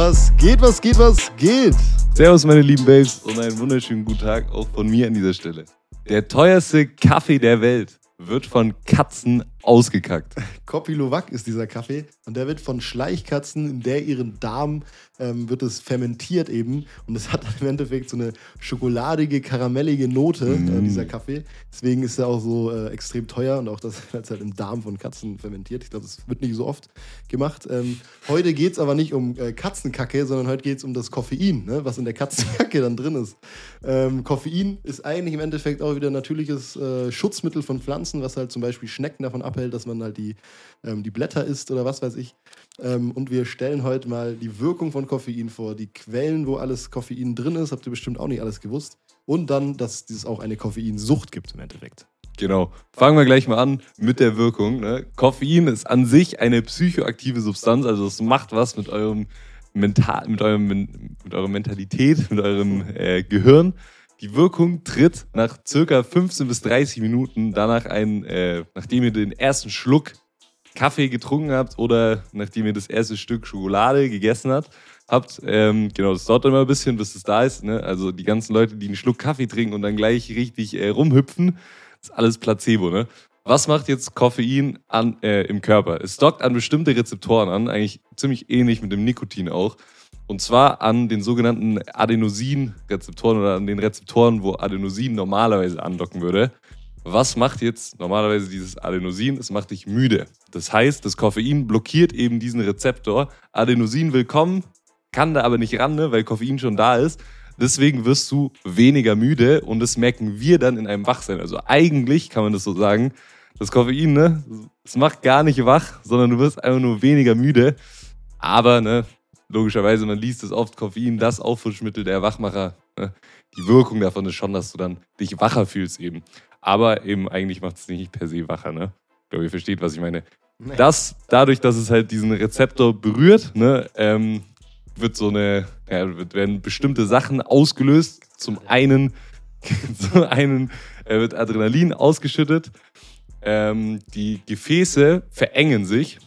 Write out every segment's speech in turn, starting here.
Was geht, was geht, was geht? Servus, meine lieben Babes, und einen wunderschönen guten Tag auch von mir an dieser Stelle. Der teuerste Kaffee der Welt wird von Katzen ausgekackt. Kopilovac ist dieser Kaffee und der wird von Schleichkatzen, in der ihren Darm ähm, wird es fermentiert eben und es hat im Endeffekt so eine schokoladige, karamellige Note, mm. äh, dieser Kaffee. Deswegen ist er auch so äh, extrem teuer und auch das wird halt im Darm von Katzen fermentiert. Ich glaube, das wird nicht so oft gemacht. Ähm, heute geht es aber nicht um äh, Katzenkacke, sondern heute geht es um das Koffein, ne, was in der Katzenkacke dann drin ist. Ähm, Koffein ist eigentlich im Endeffekt auch wieder ein natürliches äh, Schutzmittel von Pflanzen, was halt zum Beispiel Schnecken davon abhält, dass man halt die, ähm, die Blätter isst oder was weiß ich. Ähm, und wir stellen heute mal die Wirkung von Koffein vor, die Quellen, wo alles Koffein drin ist, habt ihr bestimmt auch nicht alles gewusst. Und dann, dass es auch eine Koffeinsucht gibt im Endeffekt. Genau. Fangen wir gleich mal an mit der Wirkung. Ne? Koffein ist an sich eine psychoaktive Substanz, also es macht was mit eurem Mental, mit eurem, mit eurer Mentalität, mit eurem äh, Gehirn. Die Wirkung tritt nach circa 15 bis 30 Minuten danach ein, äh, nachdem ihr den ersten Schluck Kaffee getrunken habt oder nachdem ihr das erste Stück Schokolade gegessen habt, habt. Ähm, genau, das dauert immer ein bisschen, bis es da ist. Ne? Also die ganzen Leute, die einen Schluck Kaffee trinken und dann gleich richtig äh, rumhüpfen, ist alles Placebo. Ne? Was macht jetzt Koffein an, äh, im Körper? Es dockt an bestimmte Rezeptoren an, eigentlich ziemlich ähnlich mit dem Nikotin auch. Und zwar an den sogenannten Adenosin-Rezeptoren oder an den Rezeptoren, wo Adenosin normalerweise andocken würde. Was macht jetzt normalerweise dieses Adenosin? Es macht dich müde. Das heißt, das Koffein blockiert eben diesen Rezeptor. Adenosin will kommen, kann da aber nicht ran, ne, weil Koffein schon da ist. Deswegen wirst du weniger müde und das merken wir dann in einem Wachsein. Also eigentlich kann man das so sagen, das Koffein, ne, es macht gar nicht wach, sondern du wirst einfach nur weniger müde. Aber, ne, logischerweise, man liest es oft, Koffein, das Auffrischmittel der Wachmacher. Ne, die Wirkung davon ist schon, dass du dann dich wacher fühlst eben. Aber eben eigentlich macht es nicht per se wacher, ne? Ich glaube, ihr versteht, was ich meine. Nee. Das, dadurch, dass es halt diesen Rezeptor berührt, ne, ähm, wird so eine, ja, werden bestimmte Sachen ausgelöst. Zum einen, zum einen äh, wird Adrenalin ausgeschüttet. Ähm, die Gefäße verengen sich.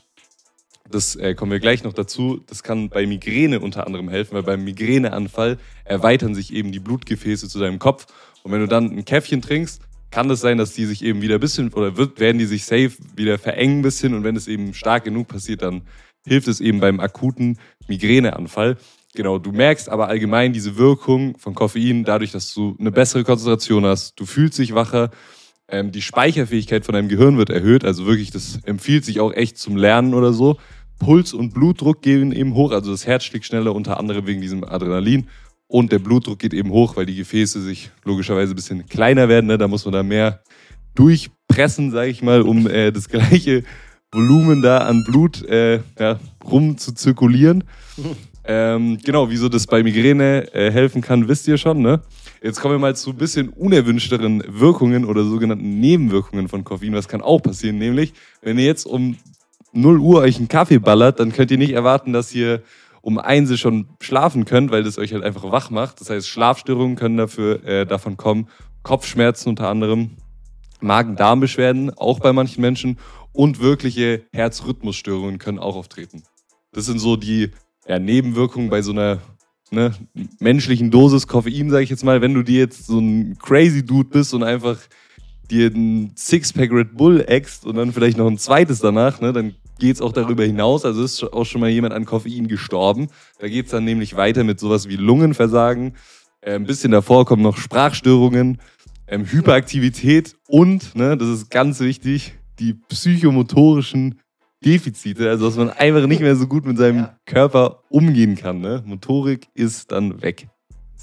Das äh, kommen wir gleich noch dazu. Das kann bei Migräne unter anderem helfen, weil beim Migräneanfall erweitern sich eben die Blutgefäße zu deinem Kopf. Und wenn du dann ein Käffchen trinkst, kann es sein, dass die sich eben wieder ein bisschen oder wird, werden die sich safe wieder verengen ein bisschen und wenn es eben stark genug passiert, dann hilft es eben beim akuten Migräneanfall. Genau, du merkst aber allgemein diese Wirkung von Koffein dadurch, dass du eine bessere Konzentration hast, du fühlst dich wacher, ähm, die Speicherfähigkeit von deinem Gehirn wird erhöht, also wirklich, das empfiehlt sich auch echt zum Lernen oder so. Puls und Blutdruck gehen eben hoch, also das Herz schlägt schneller, unter anderem wegen diesem Adrenalin und der Blutdruck geht eben hoch, weil die Gefäße sich logischerweise ein bisschen kleiner werden. Ne? Da muss man da mehr durchpressen, sage ich mal, um äh, das gleiche Volumen da an Blut äh, ja, rum zu zirkulieren. Ähm, genau, wieso das bei Migräne äh, helfen kann, wisst ihr schon. Ne? Jetzt kommen wir mal zu ein bisschen unerwünschteren Wirkungen oder sogenannten Nebenwirkungen von Koffein. Was kann auch passieren? Nämlich, wenn ihr jetzt um 0 Uhr euch einen Kaffee ballert, dann könnt ihr nicht erwarten, dass ihr um eins schon schlafen könnt, weil das euch halt einfach wach macht. Das heißt, Schlafstörungen können dafür äh, davon kommen, Kopfschmerzen unter anderem, Magen-Darm-Beschwerden auch bei manchen Menschen und wirkliche Herzrhythmusstörungen können auch auftreten. Das sind so die ja, Nebenwirkungen bei so einer ne, menschlichen Dosis Koffein, sage ich jetzt mal. Wenn du dir jetzt so ein crazy Dude bist und einfach dir ein Sixpack Red Bull ext und dann vielleicht noch ein zweites danach, ne, dann geht es auch darüber hinaus. Also ist auch schon mal jemand an Koffein gestorben. Da geht es dann nämlich weiter mit sowas wie Lungenversagen. Äh, ein bisschen davor kommen noch Sprachstörungen, ähm, Hyperaktivität und, ne, das ist ganz wichtig, die psychomotorischen Defizite, also dass man einfach nicht mehr so gut mit seinem ja. Körper umgehen kann. Ne? Motorik ist dann weg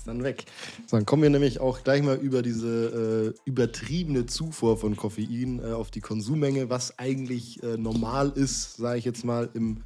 dann weg. So, dann kommen wir nämlich auch gleich mal über diese äh, übertriebene Zufuhr von Koffein äh, auf die Konsummenge, was eigentlich äh, normal ist, sage ich jetzt mal, im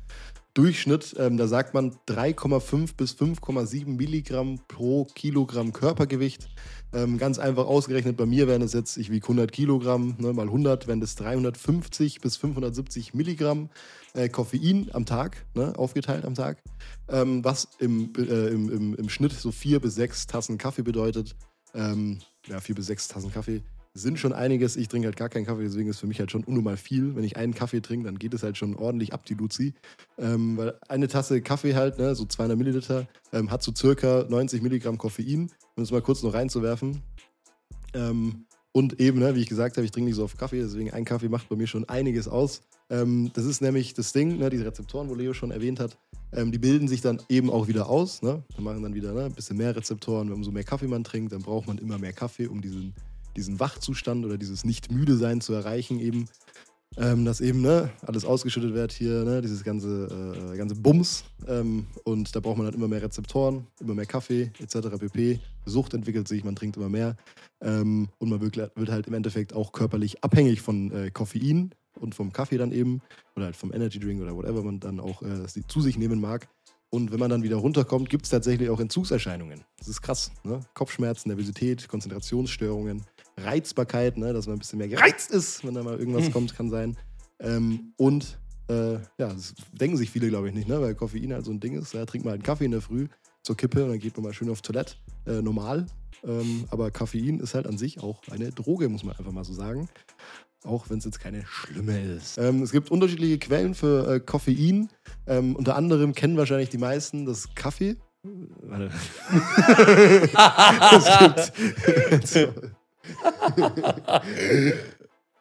Durchschnitt. Ähm, da sagt man 3,5 bis 5,7 Milligramm pro Kilogramm Körpergewicht. Ähm, ganz einfach ausgerechnet, bei mir wären es jetzt, ich wiege 100 Kilogramm, ne, mal 100, wären das 350 bis 570 Milligramm äh, Koffein am Tag, ne, aufgeteilt am Tag, ähm, was im, äh, im, im, im, Schnitt so vier bis sechs Tassen Kaffee bedeutet. Ähm, ja, vier bis sechs Tassen Kaffee. Sind schon einiges. Ich trinke halt gar keinen Kaffee, deswegen ist für mich halt schon unnormal viel. Wenn ich einen Kaffee trinke, dann geht es halt schon ordentlich ab, die Luzi. Ähm, weil eine Tasse Kaffee halt, ne, so 200 Milliliter, ähm, hat so circa 90 Milligramm Koffein. Um es mal kurz noch reinzuwerfen. Ähm, und eben, ne, wie ich gesagt habe, ich trinke nicht so oft Kaffee, deswegen ein Kaffee macht bei mir schon einiges aus. Ähm, das ist nämlich das Ding, ne, diese Rezeptoren, wo Leo schon erwähnt hat, ähm, die bilden sich dann eben auch wieder aus. Ne? Wir machen dann wieder ne, ein bisschen mehr Rezeptoren. Umso mehr Kaffee man trinkt, dann braucht man immer mehr Kaffee, um diesen, diesen Wachzustand oder dieses Nicht-Müde-Sein zu erreichen eben. Ähm, dass eben ne, alles ausgeschüttet wird hier, ne, dieses ganze, äh, ganze Bums. Ähm, und da braucht man dann immer mehr Rezeptoren, immer mehr Kaffee etc. pp. Sucht entwickelt sich, man trinkt immer mehr. Ähm, und man wird, wird, halt im Endeffekt auch körperlich abhängig von äh, Koffein und vom Kaffee dann eben. Oder halt vom Energy Drink oder whatever man dann auch äh, zu sich nehmen mag. Und wenn man dann wieder runterkommt, gibt es tatsächlich auch Entzugserscheinungen. Das ist krass. Ne? Kopfschmerzen, Nervosität, Konzentrationsstörungen. Reizbarkeit, ne, dass man ein bisschen mehr gereizt ist, wenn da mal irgendwas hm. kommt, kann sein. Ähm, und äh, ja, das denken sich viele, glaube ich, nicht, ne, weil Koffein halt so ein Ding ist. Ja, trinkt mal einen Kaffee in der Früh zur Kippe und dann geht man mal schön auf Toilette. Äh, normal. Ähm, aber Koffein ist halt an sich auch eine Droge, muss man einfach mal so sagen. Auch wenn es jetzt keine schlimme ist. Ähm, es gibt unterschiedliche Quellen für äh, Koffein. Ähm, unter anderem kennen wahrscheinlich die meisten das Kaffee. Warte. es gibt.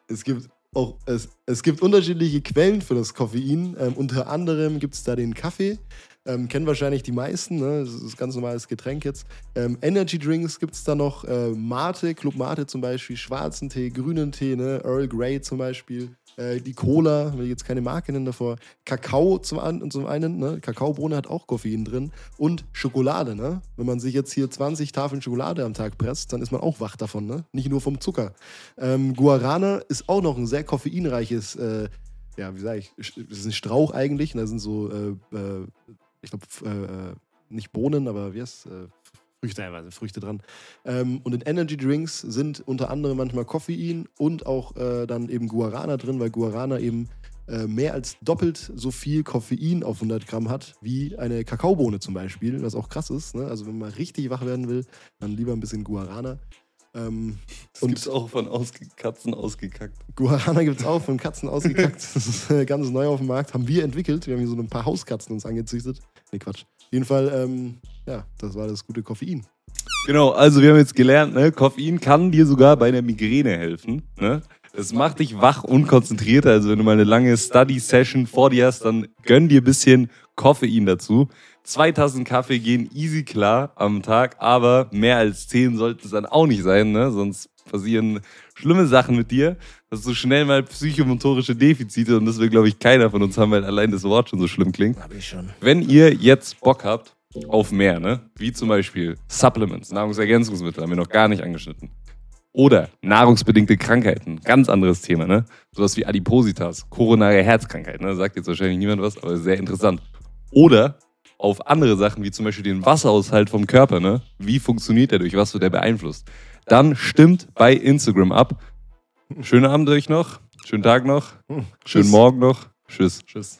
es gibt auch, es, es gibt unterschiedliche Quellen für das Koffein. Ähm, unter anderem gibt es da den Kaffee. Ähm, kennen wahrscheinlich die meisten, ne? das ist ein ganz normales Getränk jetzt. Ähm, Energy Drinks gibt es da noch, äh, Mate, Club Mate zum Beispiel, schwarzen Tee, grünen Tee, ne? Earl Grey zum Beispiel. Äh, die Cola, will ich jetzt keine Marke nennen davor. Kakao zum, an, zum einen, ne? Kakaobohne hat auch Koffein drin. Und Schokolade, ne? Wenn man sich jetzt hier 20 Tafeln Schokolade am Tag presst, dann ist man auch wach davon, ne? Nicht nur vom Zucker. Ähm, Guarana ist auch noch ein sehr koffeinreiches, äh, ja, wie sage ich, das ist ein Strauch eigentlich. Und da sind so, äh, äh ich glaube, äh, äh, nicht Bohnen, aber wie heißt es? Früchte teilweise, Früchte dran. Ähm, und in Energy Drinks sind unter anderem manchmal Koffein und auch äh, dann eben Guarana drin, weil Guarana eben äh, mehr als doppelt so viel Koffein auf 100 Gramm hat wie eine Kakaobohne zum Beispiel, was auch krass ist. Ne? Also wenn man richtig wach werden will, dann lieber ein bisschen Guarana. Ähm, das gibt es auch von ausge Katzen ausgekackt. Guarana gibt es auch von Katzen ausgekackt. das ist äh, ganz neu auf dem Markt. Haben wir entwickelt. Wir haben hier so ein paar Hauskatzen uns angezüchtet. Nee, Quatsch. Auf jeden Fall, ähm, ja, das war das gute Koffein. Genau, also wir haben jetzt gelernt, ne, Koffein kann dir sogar bei der Migräne helfen. Ne? Das macht dich wach und konzentriert. Also wenn du mal eine lange Study-Session vor dir hast, dann gönn dir ein bisschen Koffein dazu. Zwei Tassen Kaffee gehen easy klar am Tag, aber mehr als zehn sollte es dann auch nicht sein, ne? Sonst passieren schlimme Sachen mit dir. Hast du schnell mal psychomotorische Defizite und das will, glaube ich, keiner von uns haben, weil allein das Wort schon so schlimm klingt. Hab ich schon. Wenn ihr jetzt Bock habt auf mehr, ne? Wie zum Beispiel Supplements, Nahrungsergänzungsmittel, haben wir noch gar nicht angeschnitten. Oder nahrungsbedingte Krankheiten, ganz anderes Thema, ne? Sowas wie Adipositas, koronare Herzkrankheit, ne? Sagt jetzt wahrscheinlich niemand was, aber sehr interessant. Oder auf andere Sachen, wie zum Beispiel den Wasserhaushalt vom Körper, ne? Wie funktioniert der, durch was wird der beeinflusst? Dann stimmt bei Instagram ab. Schönen Abend euch noch, schönen Tag noch, schönen Morgen noch. Tschüss. Tschüss.